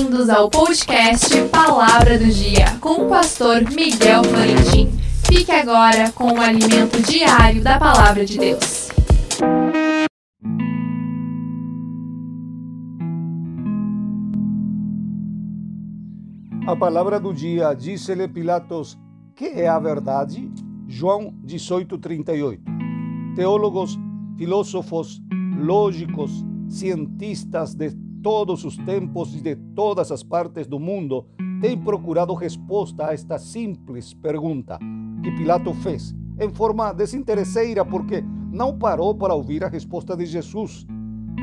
Bem-vindos ao podcast Palavra do Dia com o pastor Miguel Florentin. Fique agora com o alimento diário da Palavra de Deus. A palavra do dia disse-lhe Pilatos: Que é a verdade? João 18:38. Teólogos, filósofos, lógicos, cientistas de todos os tempos e de todas as partes do mundo têm procurado resposta a esta simples pergunta que Pilato fez, em forma desinteresseira, porque não parou para ouvir a resposta de Jesus.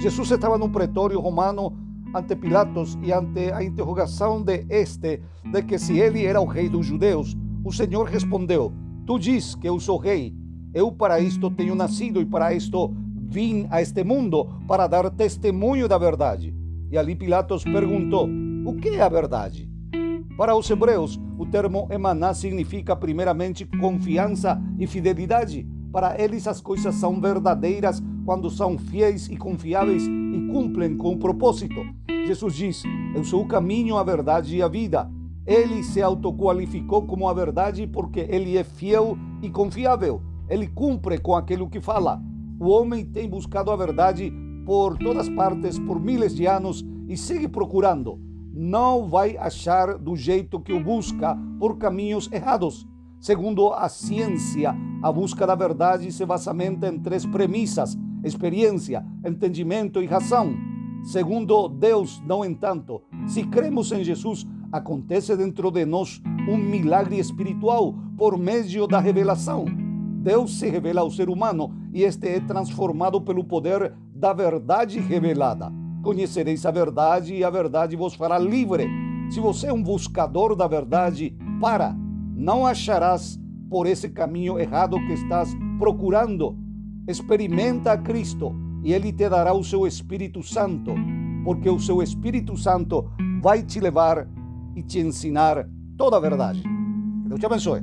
Jesus estava num pretório romano ante Pilatos e ante a interrogação de este de que se ele era o rei dos judeus, o Senhor respondeu: Tu diz que eu sou rei. Eu para isto tenho nascido e para isto vim a este mundo para dar testemunho da verdade. E ali Pilatos perguntou: O que é a verdade? Para os hebreus, o termo emaná significa primeiramente confiança e fidelidade. Para eles, as coisas são verdadeiras quando são fiéis e confiáveis e cumprem com o propósito. Jesus diz: Eu sou o caminho, a verdade e a vida. Ele se autoqualificou como a verdade porque ele é fiel e confiável. Ele cumpre com aquilo que fala. O homem tem buscado a verdade por todas partes por miles de anos e segue procurando. Não vai achar do jeito que o busca por caminhos errados. Segundo a ciência, a busca da verdade se basamenta em três premissas: experiência, entendimento e razão. Segundo Deus, no entanto, se cremos em Jesus, acontece dentro de nós um milagre espiritual por meio da revelação. Deus se revela ao ser humano e este é transformado pelo poder da verdade revelada. Conhecereis a verdade e a verdade vos fará livre. Se você é um buscador da verdade, para, não acharás por esse caminho errado que estás procurando. Experimenta a Cristo e Ele te dará o seu Espírito Santo, porque o seu Espírito Santo vai te levar e te ensinar toda a verdade. Deus te abençoe.